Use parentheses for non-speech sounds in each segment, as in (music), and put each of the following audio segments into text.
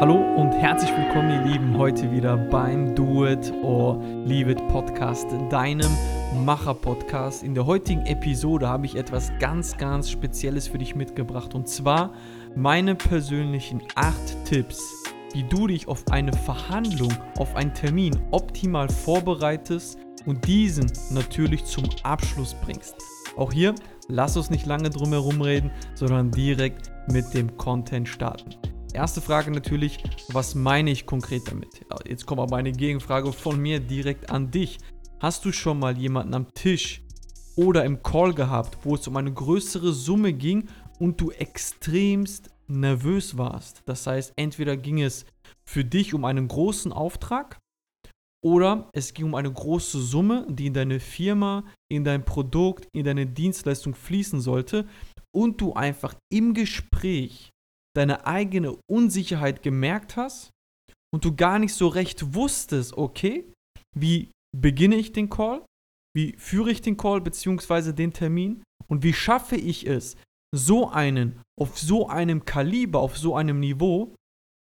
Hallo und herzlich willkommen, ihr Lieben, heute wieder beim Do It or Leave It Podcast, deinem Macher-Podcast. In der heutigen Episode habe ich etwas ganz, ganz Spezielles für dich mitgebracht und zwar meine persönlichen acht Tipps, wie du dich auf eine Verhandlung, auf einen Termin optimal vorbereitest und diesen natürlich zum Abschluss bringst. Auch hier, lass uns nicht lange drum herum reden, sondern direkt mit dem Content starten. Erste Frage natürlich, was meine ich konkret damit? Jetzt kommt aber eine Gegenfrage von mir direkt an dich. Hast du schon mal jemanden am Tisch oder im Call gehabt, wo es um eine größere Summe ging und du extremst nervös warst? Das heißt, entweder ging es für dich um einen großen Auftrag oder es ging um eine große Summe, die in deine Firma, in dein Produkt, in deine Dienstleistung fließen sollte und du einfach im Gespräch deine eigene Unsicherheit gemerkt hast und du gar nicht so recht wusstest, okay, wie beginne ich den Call, wie führe ich den Call bzw. den Termin und wie schaffe ich es, so einen auf so einem Kaliber, auf so einem Niveau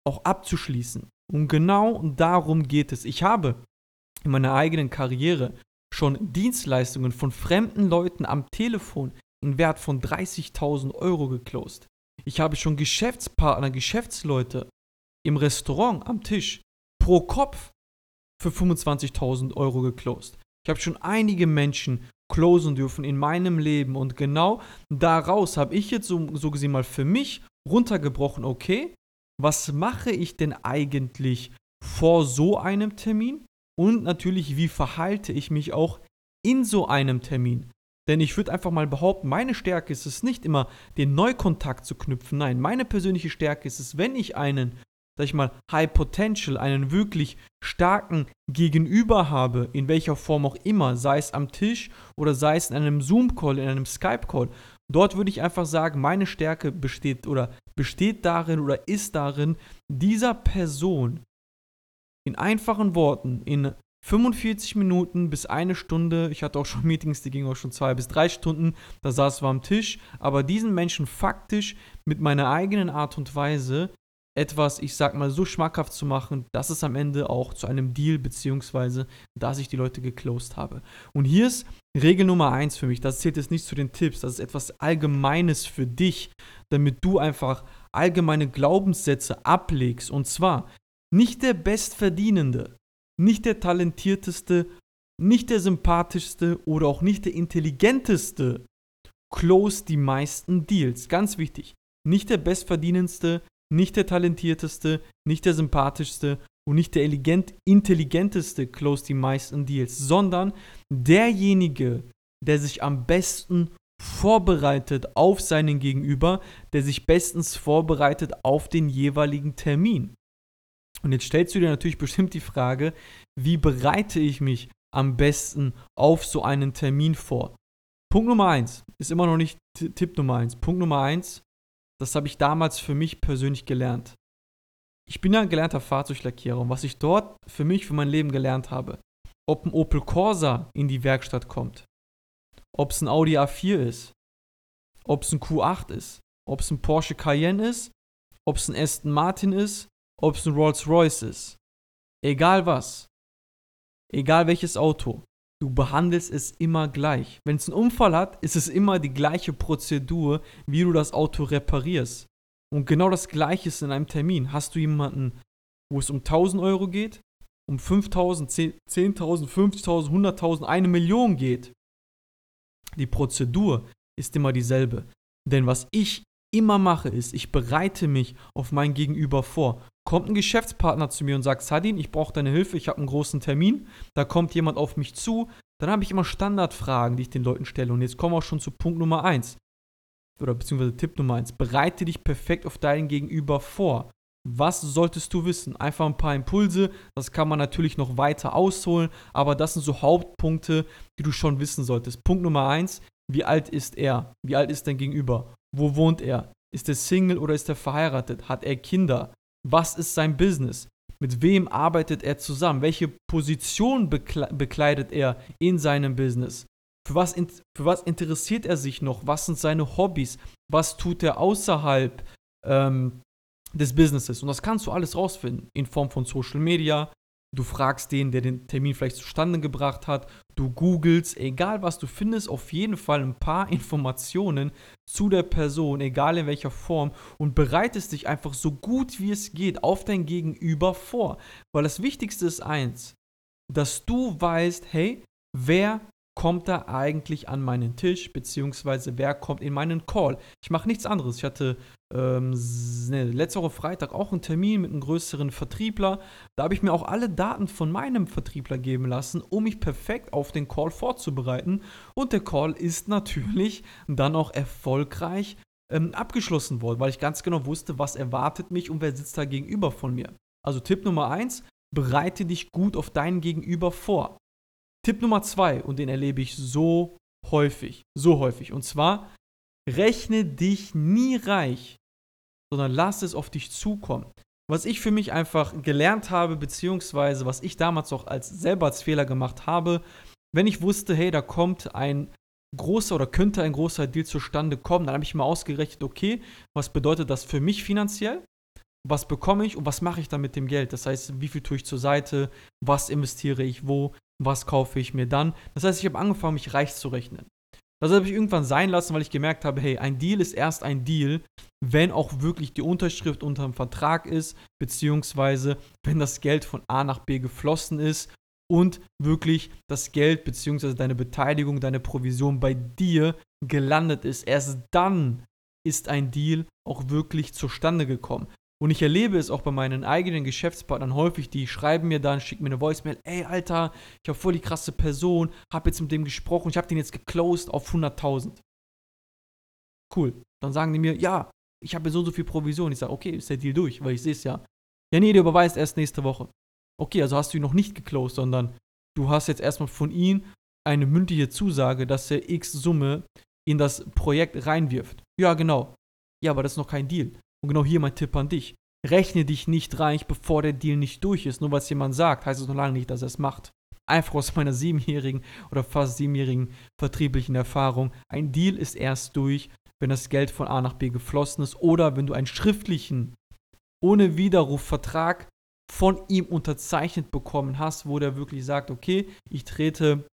auch abzuschließen. Und genau darum geht es. Ich habe in meiner eigenen Karriere schon Dienstleistungen von fremden Leuten am Telefon in Wert von 30.000 Euro geclosed. Ich habe schon Geschäftspartner, Geschäftsleute im Restaurant am Tisch pro Kopf für 25.000 Euro geclosed. Ich habe schon einige Menschen closen dürfen in meinem Leben und genau daraus habe ich jetzt so, so gesehen mal für mich runtergebrochen, okay, was mache ich denn eigentlich vor so einem Termin und natürlich, wie verhalte ich mich auch in so einem Termin. Denn ich würde einfach mal behaupten, meine Stärke ist es nicht immer, den Neukontakt zu knüpfen. Nein, meine persönliche Stärke ist es, wenn ich einen, sag ich mal, High Potential, einen wirklich starken Gegenüber habe, in welcher Form auch immer, sei es am Tisch oder sei es in einem Zoom-Call, in einem Skype-Call, dort würde ich einfach sagen, meine Stärke besteht oder besteht darin oder ist darin, dieser Person in einfachen Worten, in 45 Minuten bis eine Stunde. Ich hatte auch schon Meetings, die gingen auch schon zwei bis drei Stunden. Da saß wir am Tisch. Aber diesen Menschen faktisch mit meiner eigenen Art und Weise etwas, ich sag mal, so schmackhaft zu machen, dass es am Ende auch zu einem Deal beziehungsweise, dass ich die Leute geclosed habe. Und hier ist Regel Nummer eins für mich. Das zählt jetzt nicht zu den Tipps. Das ist etwas Allgemeines für dich, damit du einfach allgemeine Glaubenssätze ablegst. Und zwar nicht der Bestverdienende nicht der talentierteste, nicht der sympathischste oder auch nicht der intelligenteste close die meisten Deals. Ganz wichtig. Nicht der bestverdienendste, nicht der talentierteste, nicht der sympathischste und nicht der intelligenteste close die meisten Deals, sondern derjenige, der sich am besten vorbereitet auf seinen Gegenüber, der sich bestens vorbereitet auf den jeweiligen Termin. Und jetzt stellst du dir natürlich bestimmt die Frage, wie bereite ich mich am besten auf so einen Termin vor? Punkt Nummer eins ist immer noch nicht Tipp Nummer eins. Punkt Nummer eins, das habe ich damals für mich persönlich gelernt. Ich bin ja ein gelernter Fahrzeuglackierer und was ich dort für mich, für mein Leben gelernt habe, ob ein Opel Corsa in die Werkstatt kommt, ob es ein Audi A4 ist, ob es ein Q8 ist, ob es ein Porsche Cayenne ist, ob es ein Aston Martin ist, ob es ein Rolls-Royce ist, egal was, egal welches Auto, du behandelst es immer gleich. Wenn es einen Unfall hat, ist es immer die gleiche Prozedur, wie du das Auto reparierst. Und genau das gleiche ist in einem Termin. Hast du jemanden, wo es um 1000 Euro geht, um 5000, 10.000, 50.000, 100.000, eine Million geht, die Prozedur ist immer dieselbe. Denn was ich immer mache, ist, ich bereite mich auf mein Gegenüber vor. Kommt ein Geschäftspartner zu mir und sagt, Sadin, ich brauche deine Hilfe, ich habe einen großen Termin, da kommt jemand auf mich zu, dann habe ich immer Standardfragen, die ich den Leuten stelle. Und jetzt kommen wir auch schon zu Punkt Nummer 1. Oder beziehungsweise Tipp Nummer 1. Bereite dich perfekt auf deinen Gegenüber vor. Was solltest du wissen? Einfach ein paar Impulse, das kann man natürlich noch weiter ausholen, aber das sind so Hauptpunkte, die du schon wissen solltest. Punkt Nummer 1, wie alt ist er? Wie alt ist dein Gegenüber? Wo wohnt er? Ist er Single oder ist er verheiratet? Hat er Kinder? Was ist sein Business? Mit wem arbeitet er zusammen? Welche Position bekleidet er in seinem Business? Für was, für was interessiert er sich noch? Was sind seine Hobbys? Was tut er außerhalb ähm, des Businesses. Und das kannst du alles rausfinden in Form von Social Media. Du fragst den, der den Termin vielleicht zustande gebracht hat. Du googelst, egal was du findest, auf jeden Fall ein paar (laughs) Informationen zu der Person, egal in welcher Form, und bereitest dich einfach so gut wie es geht auf dein Gegenüber vor. Weil das Wichtigste ist eins, dass du weißt, hey, wer kommt da eigentlich an meinen Tisch, beziehungsweise wer kommt in meinen Call. Ich mache nichts anderes. Ich hatte ähm, ne, letzte Woche Freitag auch einen Termin mit einem größeren Vertriebler. Da habe ich mir auch alle Daten von meinem Vertriebler geben lassen, um mich perfekt auf den Call vorzubereiten. Und der Call ist natürlich dann auch erfolgreich ähm, abgeschlossen worden, weil ich ganz genau wusste, was erwartet mich und wer sitzt da gegenüber von mir. Also Tipp Nummer eins, bereite dich gut auf deinen Gegenüber vor. Tipp Nummer zwei, und den erlebe ich so häufig, so häufig, und zwar, rechne dich nie reich, sondern lass es auf dich zukommen. Was ich für mich einfach gelernt habe, beziehungsweise was ich damals auch als selber als Fehler gemacht habe, wenn ich wusste, hey, da kommt ein großer oder könnte ein großer Deal zustande kommen, dann habe ich mal ausgerechnet, okay, was bedeutet das für mich finanziell? Was bekomme ich und was mache ich dann mit dem Geld? Das heißt, wie viel tue ich zur Seite? Was investiere ich wo? Was kaufe ich mir dann. Das heißt, ich habe angefangen, mich reich zu rechnen. Das habe ich irgendwann sein lassen, weil ich gemerkt habe, hey, ein Deal ist erst ein Deal, wenn auch wirklich die Unterschrift unter dem Vertrag ist, beziehungsweise wenn das Geld von A nach B geflossen ist und wirklich das Geld beziehungsweise deine Beteiligung, deine Provision bei dir gelandet ist. Erst dann ist ein Deal auch wirklich zustande gekommen. Und ich erlebe es auch bei meinen eigenen Geschäftspartnern häufig, die schreiben mir dann, schicken mir eine Voicemail, ey Alter, ich habe voll die krasse Person, habe jetzt mit dem gesprochen, ich habe den jetzt geclosed auf 100.000. Cool. Dann sagen die mir, ja, ich habe so und so viel Provision. Ich sage, okay, ist der Deal durch, weil ich sehe es ja. Ja, nee, der überweist erst nächste Woche. Okay, also hast du ihn noch nicht geclosed, sondern du hast jetzt erstmal von ihm eine mündliche Zusage, dass er X Summe in das Projekt reinwirft. Ja, genau. Ja, aber das ist noch kein Deal. Und genau hier mein Tipp an dich. Rechne dich nicht reich, bevor der Deal nicht durch ist. Nur weil es jemand sagt, heißt es noch lange nicht, dass er es macht. Einfach aus meiner siebenjährigen oder fast siebenjährigen vertrieblichen Erfahrung. Ein Deal ist erst durch, wenn das Geld von A nach B geflossen ist oder wenn du einen schriftlichen, ohne Widerruf Vertrag von ihm unterzeichnet bekommen hast, wo der wirklich sagt, okay, ich trete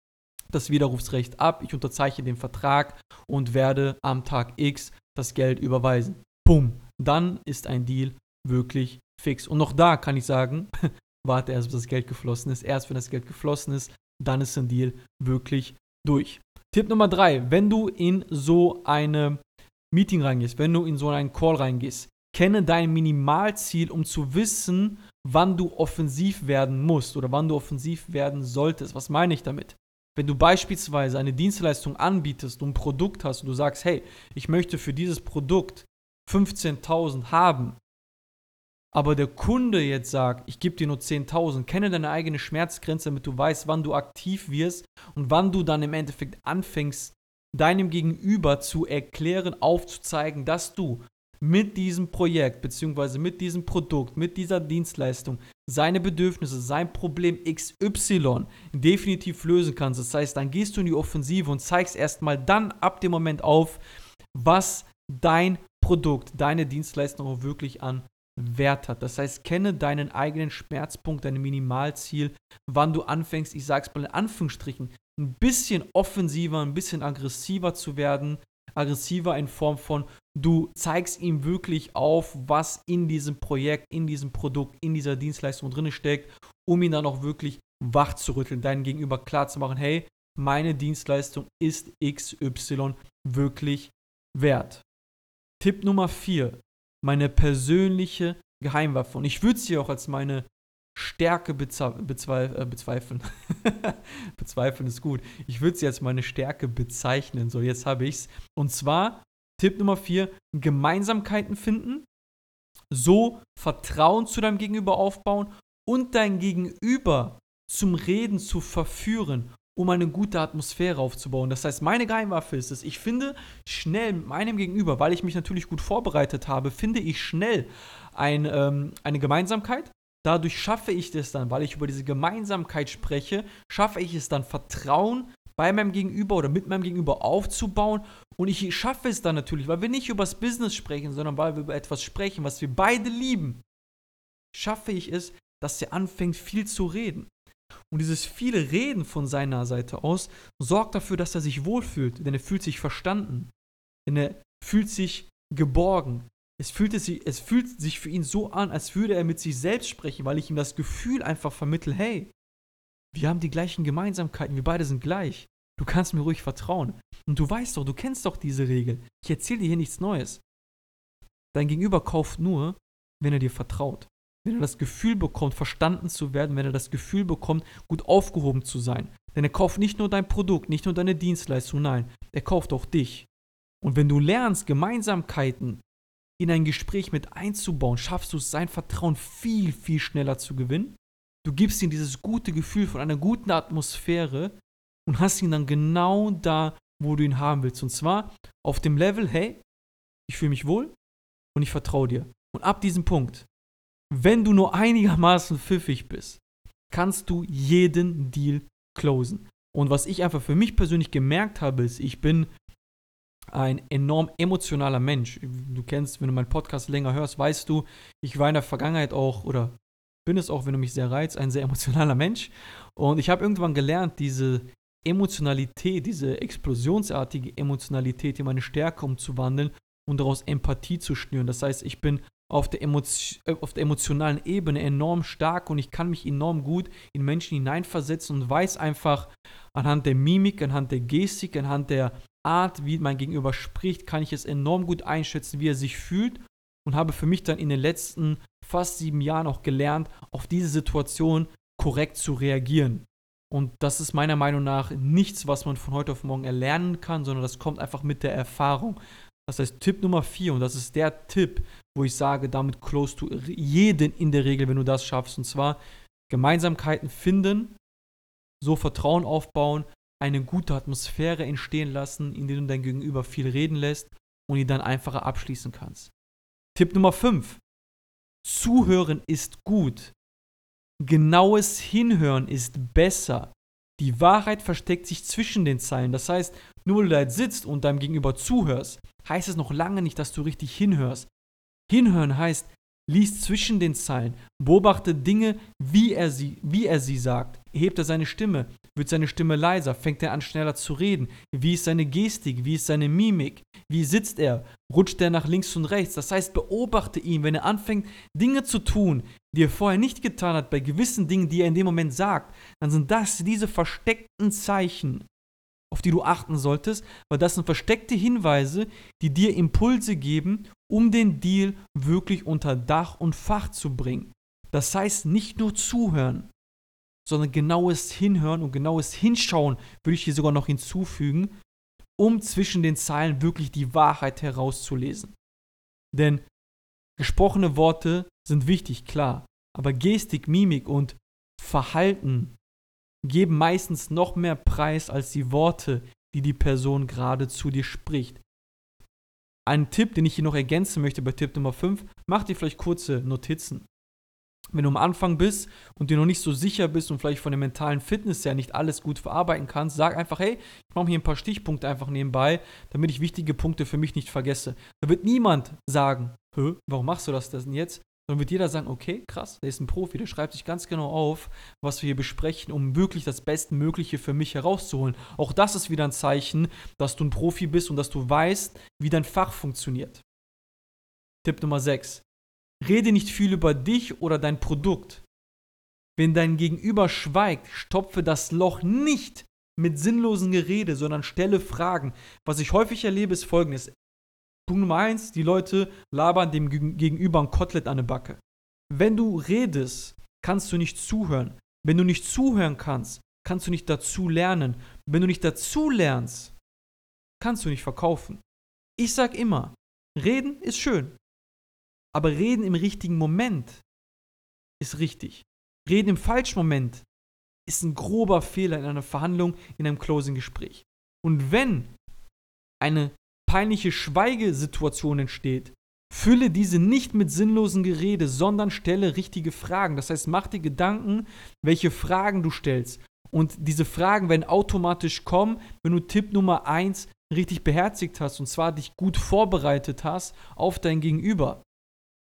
das Widerrufsrecht ab, ich unterzeichne den Vertrag und werde am Tag X das Geld überweisen. Bumm dann ist ein Deal wirklich fix. Und noch da kann ich sagen, (laughs) warte erst, bis das Geld geflossen ist. Erst wenn das Geld geflossen ist, dann ist ein Deal wirklich durch. Tipp Nummer drei, wenn du in so eine Meeting reingehst, wenn du in so einen Call reingehst, kenne dein Minimalziel, um zu wissen, wann du offensiv werden musst oder wann du offensiv werden solltest. Was meine ich damit? Wenn du beispielsweise eine Dienstleistung anbietest und ein Produkt hast und du sagst, hey, ich möchte für dieses Produkt 15.000 haben, aber der Kunde jetzt sagt, ich gebe dir nur 10.000, kenne deine eigene Schmerzgrenze, damit du weißt, wann du aktiv wirst und wann du dann im Endeffekt anfängst, deinem Gegenüber zu erklären, aufzuzeigen, dass du mit diesem Projekt bzw. mit diesem Produkt, mit dieser Dienstleistung seine Bedürfnisse, sein Problem XY definitiv lösen kannst. Das heißt, dann gehst du in die Offensive und zeigst erstmal dann ab dem Moment auf, was dein Produkt, deine Dienstleistung auch wirklich an Wert hat. Das heißt, kenne deinen eigenen Schmerzpunkt, dein Minimalziel, wann du anfängst, ich sage es mal in Anführungsstrichen, ein bisschen offensiver, ein bisschen aggressiver zu werden. Aggressiver in Form von, du zeigst ihm wirklich auf, was in diesem Projekt, in diesem Produkt, in dieser Dienstleistung drin steckt, um ihn dann auch wirklich wach zu rütteln, deinem Gegenüber klar zu machen, hey, meine Dienstleistung ist XY wirklich wert. Tipp Nummer 4. Meine persönliche Geheimwaffe. Und ich würde sie auch als meine Stärke bezweif äh, bezweifeln. (laughs) bezweifeln ist gut. Ich würde sie als meine Stärke bezeichnen. So, jetzt habe ich es. Und zwar Tipp Nummer 4. Gemeinsamkeiten finden. So Vertrauen zu deinem Gegenüber aufbauen und dein Gegenüber zum Reden zu verführen um eine gute Atmosphäre aufzubauen. Das heißt, meine Geheimwaffe ist es, ich finde schnell mit meinem Gegenüber, weil ich mich natürlich gut vorbereitet habe, finde ich schnell ein, ähm, eine Gemeinsamkeit. Dadurch schaffe ich es dann, weil ich über diese Gemeinsamkeit spreche, schaffe ich es dann, Vertrauen bei meinem Gegenüber oder mit meinem Gegenüber aufzubauen Und ich schaffe es dann natürlich, weil wir nicht über das Business sprechen, sondern weil wir über etwas sprechen, was wir beide lieben, schaffe ich es, dass er anfängt viel zu reden. Und dieses viele Reden von seiner Seite aus sorgt dafür, dass er sich wohlfühlt, denn er fühlt sich verstanden, denn er fühlt sich geborgen. Es fühlt, sich, es fühlt sich für ihn so an, als würde er mit sich selbst sprechen, weil ich ihm das Gefühl einfach vermittle, hey, wir haben die gleichen Gemeinsamkeiten, wir beide sind gleich. Du kannst mir ruhig vertrauen. Und du weißt doch, du kennst doch diese Regel. Ich erzähle dir hier nichts Neues. Dein Gegenüber kauft nur, wenn er dir vertraut wenn er das Gefühl bekommt, verstanden zu werden, wenn er das Gefühl bekommt, gut aufgehoben zu sein. Denn er kauft nicht nur dein Produkt, nicht nur deine Dienstleistung, nein, er kauft auch dich. Und wenn du lernst, Gemeinsamkeiten in ein Gespräch mit einzubauen, schaffst du es, sein Vertrauen viel, viel schneller zu gewinnen. Du gibst ihm dieses gute Gefühl von einer guten Atmosphäre und hast ihn dann genau da, wo du ihn haben willst. Und zwar auf dem Level, hey, ich fühle mich wohl und ich vertraue dir. Und ab diesem Punkt wenn du nur einigermaßen pfiffig bist, kannst du jeden Deal closen. Und was ich einfach für mich persönlich gemerkt habe, ist, ich bin ein enorm emotionaler Mensch. Du kennst, wenn du meinen Podcast länger hörst, weißt du, ich war in der Vergangenheit auch, oder bin es auch, wenn du mich sehr reizt, ein sehr emotionaler Mensch. Und ich habe irgendwann gelernt, diese Emotionalität, diese explosionsartige Emotionalität in meine Stärke umzuwandeln und daraus Empathie zu schnüren. Das heißt, ich bin auf der, äh, auf der emotionalen Ebene enorm stark und ich kann mich enorm gut in Menschen hineinversetzen und weiß einfach anhand der Mimik, anhand der Gestik, anhand der Art, wie mein Gegenüber spricht, kann ich es enorm gut einschätzen, wie er sich fühlt und habe für mich dann in den letzten fast sieben Jahren auch gelernt, auf diese Situation korrekt zu reagieren. Und das ist meiner Meinung nach nichts, was man von heute auf morgen erlernen kann, sondern das kommt einfach mit der Erfahrung. Das heißt, Tipp Nummer vier, und das ist der Tipp, wo ich sage, damit close du jeden in der Regel, wenn du das schaffst. Und zwar Gemeinsamkeiten finden, so Vertrauen aufbauen, eine gute Atmosphäre entstehen lassen, in der du dein Gegenüber viel reden lässt und ihn dann einfacher abschließen kannst. Tipp Nummer 5. Zuhören ist gut. Genaues Hinhören ist besser. Die Wahrheit versteckt sich zwischen den Zeilen. Das heißt, nur weil du da sitzt und deinem Gegenüber zuhörst, heißt es noch lange nicht, dass du richtig hinhörst. Hinhören heißt, lies zwischen den Zeilen, beobachte Dinge, wie er sie, wie er sie sagt. Hebt er seine Stimme? Wird seine Stimme leiser? Fängt er an, schneller zu reden? Wie ist seine Gestik? Wie ist seine Mimik? Wie sitzt er? Rutscht er nach links und rechts? Das heißt, beobachte ihn, wenn er anfängt, Dinge zu tun, die er vorher nicht getan hat, bei gewissen Dingen, die er in dem Moment sagt, dann sind das diese versteckten Zeichen, auf die du achten solltest, weil das sind versteckte Hinweise, die dir Impulse geben, um den Deal wirklich unter Dach und Fach zu bringen. Das heißt, nicht nur zuhören, sondern genaues Hinhören und genaues Hinschauen würde ich hier sogar noch hinzufügen, um zwischen den Zeilen wirklich die Wahrheit herauszulesen. Denn gesprochene Worte sind wichtig, klar, aber Gestik, Mimik und Verhalten geben meistens noch mehr Preis als die Worte, die die Person gerade zu dir spricht. Ein Tipp, den ich hier noch ergänzen möchte bei Tipp Nummer 5, mach dir vielleicht kurze Notizen. Wenn du am Anfang bist und dir noch nicht so sicher bist und vielleicht von der mentalen Fitness her nicht alles gut verarbeiten kannst, sag einfach, hey, ich mache hier ein paar Stichpunkte einfach nebenbei, damit ich wichtige Punkte für mich nicht vergesse. Da wird niemand sagen, Hö, warum machst du das denn jetzt? Dann wird jeder sagen, okay, krass, der ist ein Profi, der schreibt sich ganz genau auf, was wir hier besprechen, um wirklich das Bestmögliche für mich herauszuholen. Auch das ist wieder ein Zeichen, dass du ein Profi bist und dass du weißt, wie dein Fach funktioniert. Tipp Nummer 6. Rede nicht viel über dich oder dein Produkt. Wenn dein Gegenüber schweigt, stopfe das Loch nicht mit sinnlosen Gerede, sondern stelle Fragen. Was ich häufig erlebe, ist folgendes. Punkt Nummer eins, die Leute labern dem Gegenüber ein Kotelett an der Backe. Wenn du redest, kannst du nicht zuhören. Wenn du nicht zuhören kannst, kannst du nicht dazu lernen. Wenn du nicht dazu lernst, kannst du nicht verkaufen. Ich sag immer, reden ist schön. Aber reden im richtigen Moment ist richtig. Reden im falschen Moment ist ein grober Fehler in einer Verhandlung, in einem Closing-Gespräch. Und wenn eine peinliche Schweigesituation entsteht, fülle diese nicht mit sinnlosen Gerede, sondern stelle richtige Fragen. Das heißt, mach dir Gedanken, welche Fragen du stellst. Und diese Fragen werden automatisch kommen, wenn du Tipp Nummer 1 richtig beherzigt hast und zwar dich gut vorbereitet hast auf dein Gegenüber.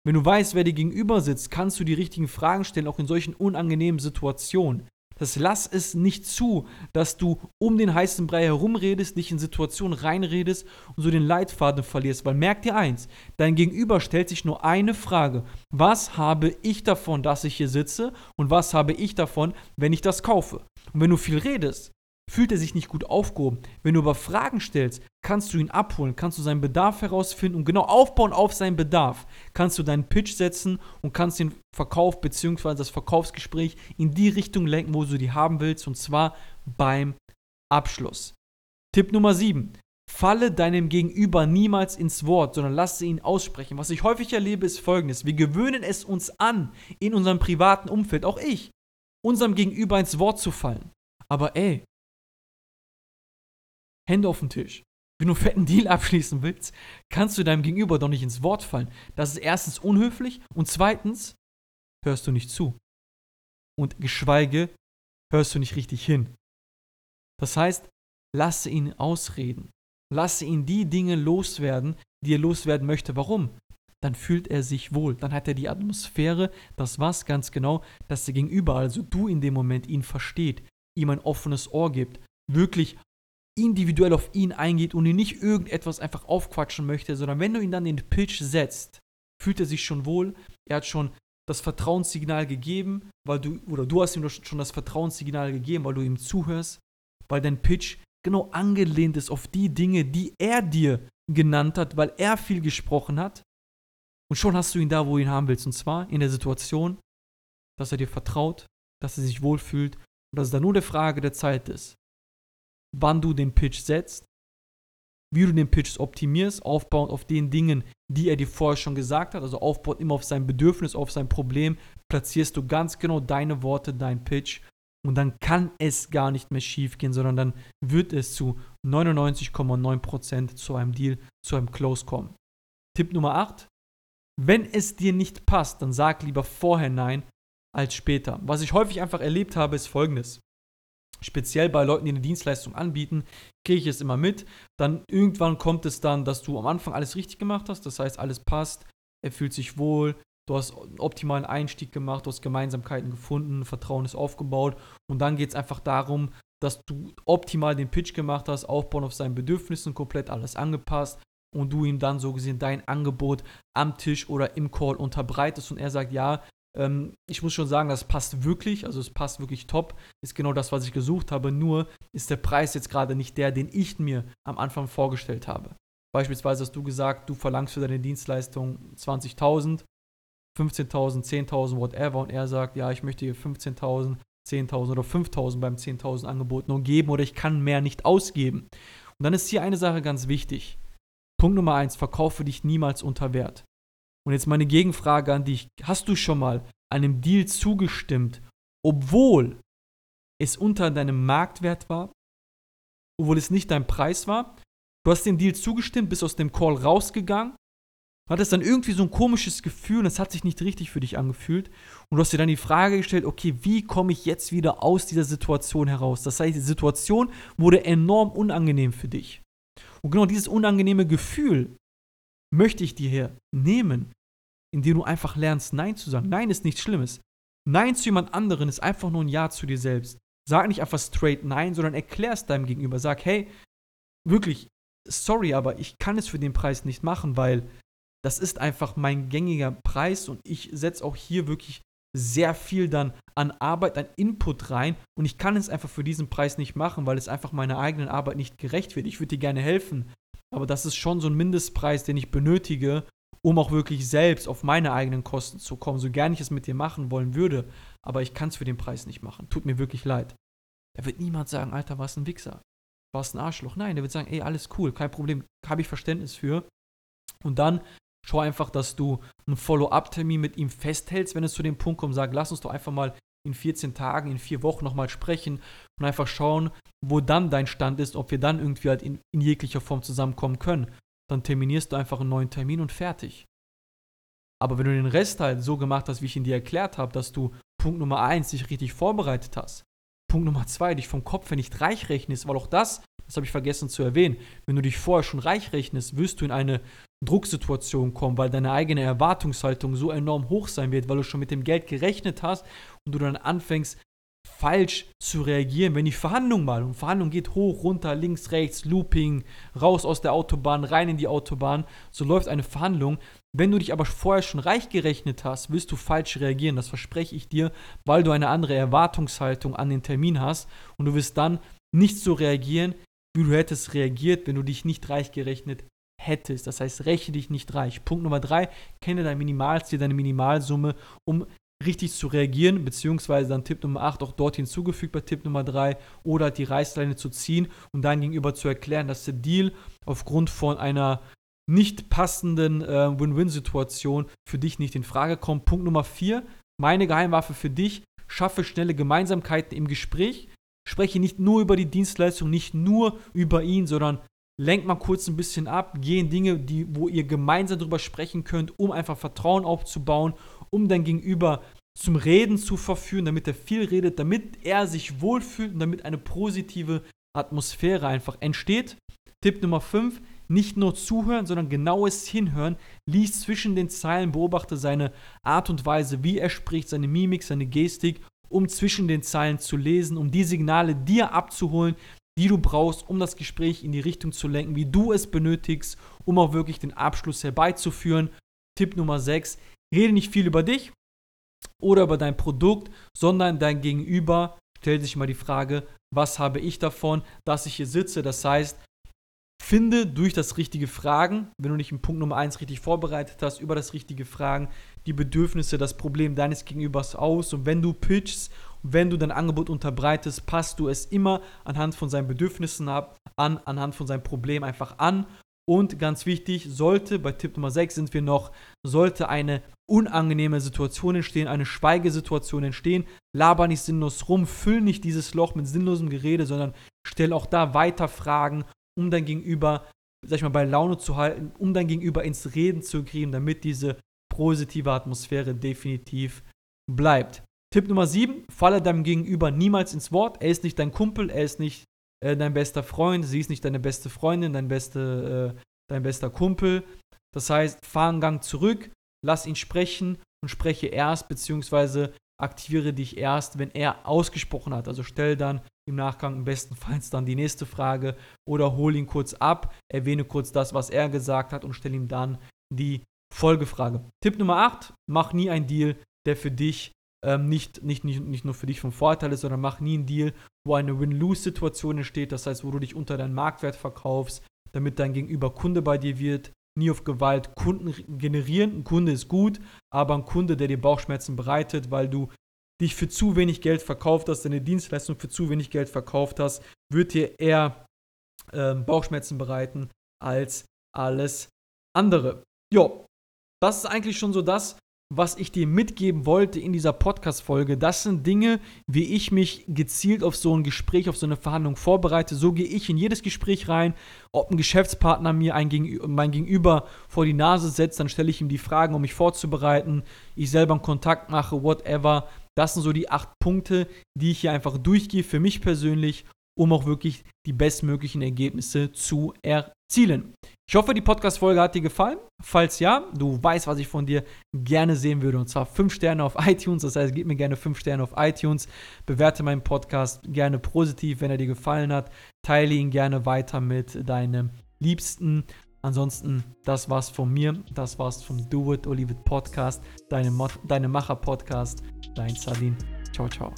Wenn du weißt, wer dir gegenüber sitzt, kannst du die richtigen Fragen stellen, auch in solchen unangenehmen Situationen. Das lass es nicht zu, dass du um den heißen Brei herumredest, dich in Situationen reinredest und so den Leitfaden verlierst. Weil merk dir eins, dein Gegenüber stellt sich nur eine Frage. Was habe ich davon, dass ich hier sitze? Und was habe ich davon, wenn ich das kaufe? Und wenn du viel redest, fühlt er sich nicht gut aufgehoben. Wenn du aber Fragen stellst, kannst du ihn abholen, kannst du seinen Bedarf herausfinden und genau aufbauen auf seinen Bedarf. Kannst du deinen Pitch setzen und kannst den Verkauf bzw. das Verkaufsgespräch in die Richtung lenken, wo du die haben willst, und zwar beim Abschluss. Tipp Nummer 7. Falle deinem Gegenüber niemals ins Wort, sondern lasse ihn aussprechen. Was ich häufig erlebe, ist folgendes. Wir gewöhnen es uns an, in unserem privaten Umfeld, auch ich, unserem Gegenüber ins Wort zu fallen. Aber ey, Hände auf den Tisch. Wenn du einen fetten Deal abschließen willst, kannst du deinem Gegenüber doch nicht ins Wort fallen. Das ist erstens unhöflich und zweitens hörst du nicht zu. Und geschweige hörst du nicht richtig hin. Das heißt, lasse ihn ausreden. Lasse ihn die Dinge loswerden, die er loswerden möchte. Warum? Dann fühlt er sich wohl. Dann hat er die Atmosphäre, das was ganz genau, dass der Gegenüber, also du in dem Moment, ihn versteht, ihm ein offenes Ohr gibt, wirklich individuell auf ihn eingeht und ihn nicht irgendetwas einfach aufquatschen möchte, sondern wenn du ihn dann in den Pitch setzt, fühlt er sich schon wohl, er hat schon das Vertrauenssignal gegeben, weil du, oder du hast ihm schon das Vertrauenssignal gegeben, weil du ihm zuhörst, weil dein Pitch genau angelehnt ist auf die Dinge, die er dir genannt hat, weil er viel gesprochen hat. Und schon hast du ihn da, wo du ihn haben willst. Und zwar in der Situation, dass er dir vertraut, dass er sich wohlfühlt und dass es da nur eine Frage der Zeit ist, wann du den Pitch setzt, wie du den Pitch optimierst, aufbauend auf den Dingen, die er dir vorher schon gesagt hat, also aufbauend immer auf sein Bedürfnis, auf sein Problem, platzierst du ganz genau deine Worte, dein Pitch und dann kann es gar nicht mehr schief gehen, sondern dann wird es zu 99,9% zu einem Deal, zu einem Close kommen. Tipp Nummer 8. Wenn es dir nicht passt, dann sag lieber vorher Nein als später. Was ich häufig einfach erlebt habe, ist folgendes speziell bei Leuten, die eine Dienstleistung anbieten, kriege ich es immer mit. Dann irgendwann kommt es dann, dass du am Anfang alles richtig gemacht hast, das heißt, alles passt, er fühlt sich wohl, du hast einen optimalen Einstieg gemacht, du hast Gemeinsamkeiten gefunden, Vertrauen ist aufgebaut. Und dann geht es einfach darum, dass du optimal den Pitch gemacht hast, aufbauen auf seinen Bedürfnissen, komplett alles angepasst und du ihm dann so gesehen dein Angebot am Tisch oder im Call unterbreitest und er sagt, ja, ähm, ich muss schon sagen, das passt wirklich, also es passt wirklich top, ist genau das, was ich gesucht habe, nur ist der Preis jetzt gerade nicht der, den ich mir am Anfang vorgestellt habe. Beispielsweise hast du gesagt, du verlangst für deine Dienstleistung 20.000, 15.000, 10.000, whatever, und er sagt, ja, ich möchte hier 15.000, 10.000 oder 5.000 beim 10.000 Angebot nur geben oder ich kann mehr nicht ausgeben. Und dann ist hier eine Sache ganz wichtig. Punkt Nummer eins, verkaufe dich niemals unter Wert. Und jetzt meine Gegenfrage an dich. Hast du schon mal einem Deal zugestimmt, obwohl es unter deinem Marktwert war? Obwohl es nicht dein Preis war? Du hast dem Deal zugestimmt, bist aus dem Call rausgegangen, hattest dann irgendwie so ein komisches Gefühl und es hat sich nicht richtig für dich angefühlt. Und du hast dir dann die Frage gestellt, okay, wie komme ich jetzt wieder aus dieser Situation heraus? Das heißt, die Situation wurde enorm unangenehm für dich. Und genau dieses unangenehme Gefühl möchte ich dir hier nehmen, indem du einfach lernst, Nein zu sagen. Nein ist nichts Schlimmes. Nein zu jemand anderen ist einfach nur ein Ja zu dir selbst. Sag nicht einfach straight Nein, sondern erklär es deinem Gegenüber. Sag, hey, wirklich, sorry, aber ich kann es für den Preis nicht machen, weil das ist einfach mein gängiger Preis und ich setze auch hier wirklich sehr viel dann an Arbeit, an Input rein und ich kann es einfach für diesen Preis nicht machen, weil es einfach meiner eigenen Arbeit nicht gerecht wird. Ich würde dir gerne helfen, aber das ist schon so ein Mindestpreis, den ich benötige, um auch wirklich selbst auf meine eigenen Kosten zu kommen, so gern ich es mit dir machen wollen würde, aber ich kann es für den Preis nicht machen. Tut mir wirklich leid. Da wird niemand sagen, Alter, was ein Wichser, was ein Arschloch. Nein, der wird sagen, ey, alles cool, kein Problem, habe ich Verständnis für. Und dann schau einfach, dass du einen Follow-up-Termin mit ihm festhältst, wenn es zu dem Punkt kommt, sag, lass uns doch einfach mal in 14 Tagen, in vier Wochen nochmal sprechen und einfach schauen, wo dann dein Stand ist, ob wir dann irgendwie halt in, in jeglicher Form zusammenkommen können. Dann terminierst du einfach einen neuen Termin und fertig. Aber wenn du den Rest halt so gemacht hast, wie ich ihn dir erklärt habe, dass du Punkt Nummer 1 dich richtig vorbereitet hast, Punkt Nummer 2 dich vom Kopf her nicht reich rechnest, weil auch das das habe ich vergessen zu erwähnen, wenn du dich vorher schon reich rechnest, wirst du in eine Drucksituation kommen, weil deine eigene Erwartungshaltung so enorm hoch sein wird, weil du schon mit dem Geld gerechnet hast und du dann anfängst, falsch zu reagieren, wenn die Verhandlung mal, und Verhandlung geht hoch, runter, links, rechts, Looping, raus aus der Autobahn, rein in die Autobahn, so läuft eine Verhandlung. Wenn du dich aber vorher schon reich gerechnet hast, wirst du falsch reagieren, das verspreche ich dir, weil du eine andere Erwartungshaltung an den Termin hast und du wirst dann nicht so reagieren, wie du hättest reagiert, wenn du dich nicht reich gerechnet hättest. Das heißt, rechne dich nicht reich. Punkt Nummer drei, kenne dein Minimalziel, deine Minimalsumme, um richtig zu reagieren, beziehungsweise dann Tipp Nummer 8 auch dort hinzugefügt bei Tipp Nummer 3 oder die Reißleine zu ziehen und dann gegenüber zu erklären, dass der Deal aufgrund von einer nicht passenden äh, Win-Win-Situation für dich nicht in Frage kommt. Punkt Nummer 4, meine Geheimwaffe für dich, schaffe schnelle Gemeinsamkeiten im Gespräch. Spreche nicht nur über die Dienstleistung, nicht nur über ihn, sondern lenk mal kurz ein bisschen ab, geh in Dinge, die, wo ihr gemeinsam drüber sprechen könnt, um einfach Vertrauen aufzubauen, um dein Gegenüber zum Reden zu verführen, damit er viel redet, damit er sich wohlfühlt und damit eine positive Atmosphäre einfach entsteht. Tipp Nummer 5, nicht nur zuhören, sondern genaues Hinhören. Lies zwischen den Zeilen, beobachte seine Art und Weise, wie er spricht, seine Mimik, seine Gestik, um zwischen den Zeilen zu lesen, um die Signale dir abzuholen, die du brauchst, um das Gespräch in die Richtung zu lenken, wie du es benötigst, um auch wirklich den Abschluss herbeizuführen. Tipp Nummer 6, rede nicht viel über dich oder über dein Produkt, sondern dein Gegenüber stellt sich mal die Frage, was habe ich davon, dass ich hier sitze? Das heißt, finde durch das richtige Fragen, wenn du dich in Punkt Nummer 1 richtig vorbereitet hast, über das richtige Fragen, die Bedürfnisse, das Problem deines Gegenübers aus. Und wenn du pitchst wenn du dein Angebot unterbreitest, passt du es immer anhand von seinen Bedürfnissen ab, an, anhand von seinem Problem einfach an. Und ganz wichtig, sollte, bei Tipp Nummer 6 sind wir noch, sollte eine unangenehme Situation entstehen, eine Schweigesituation entstehen, laber nicht sinnlos rum, füll nicht dieses Loch mit sinnlosem Gerede, sondern stell auch da weiter Fragen, um dein Gegenüber, sag ich mal, bei Laune zu halten, um dein Gegenüber ins Reden zu kriegen, damit diese positive Atmosphäre definitiv bleibt. Tipp Nummer 7, falle deinem Gegenüber niemals ins Wort. Er ist nicht dein Kumpel, er ist nicht äh, dein bester Freund, sie ist nicht deine beste Freundin, dein, beste, äh, dein bester Kumpel. Das heißt, fahr einen Gang zurück, lass ihn sprechen und spreche erst, beziehungsweise aktiviere dich erst, wenn er ausgesprochen hat. Also stell dann im Nachgang bestenfalls (laughs) dann die nächste Frage oder hol ihn kurz ab, erwähne kurz das, was er gesagt hat und stell ihm dann die Folgefrage. Tipp Nummer 8, mach nie einen Deal, der für dich ähm, nicht, nicht, nicht, nicht nur für dich vom Vorteil ist, sondern mach nie einen Deal, wo eine Win-Lose-Situation entsteht, das heißt, wo du dich unter deinen Marktwert verkaufst, damit dein Gegenüber Kunde bei dir wird. Nie auf Gewalt Kunden generieren. Ein Kunde ist gut, aber ein Kunde, der dir Bauchschmerzen bereitet, weil du dich für zu wenig Geld verkauft hast, deine Dienstleistung für zu wenig Geld verkauft hast, wird dir eher äh, Bauchschmerzen bereiten als alles andere. Jo, das ist eigentlich schon so das, was ich dir mitgeben wollte in dieser Podcast-Folge. Das sind Dinge, wie ich mich gezielt auf so ein Gespräch, auf so eine Verhandlung vorbereite. So gehe ich in jedes Gespräch rein. Ob ein Geschäftspartner mir ein Gegenü mein Gegenüber vor die Nase setzt, dann stelle ich ihm die Fragen, um mich vorzubereiten. Ich selber einen Kontakt mache, whatever. Das sind so die acht Punkte, die ich hier einfach durchgehe für mich persönlich, um auch wirklich die bestmöglichen Ergebnisse zu erzielen. Ich hoffe, die Podcast-Folge hat dir gefallen. Falls ja, du weißt, was ich von dir gerne sehen würde. Und zwar 5 Sterne auf (laughs) iTunes. Das heißt, gib mir gerne 5 Sterne auf iTunes. Bewerte meinen Podcast gerne positiv, wenn er dir gefallen hat. Teile ihn gerne weiter mit deinem Liebsten. Ansonsten, das war's von mir. Das war's vom Do It or Leave It Podcast. Deine, deine Macher-Podcast. Dein Salin. Ciao, ciao.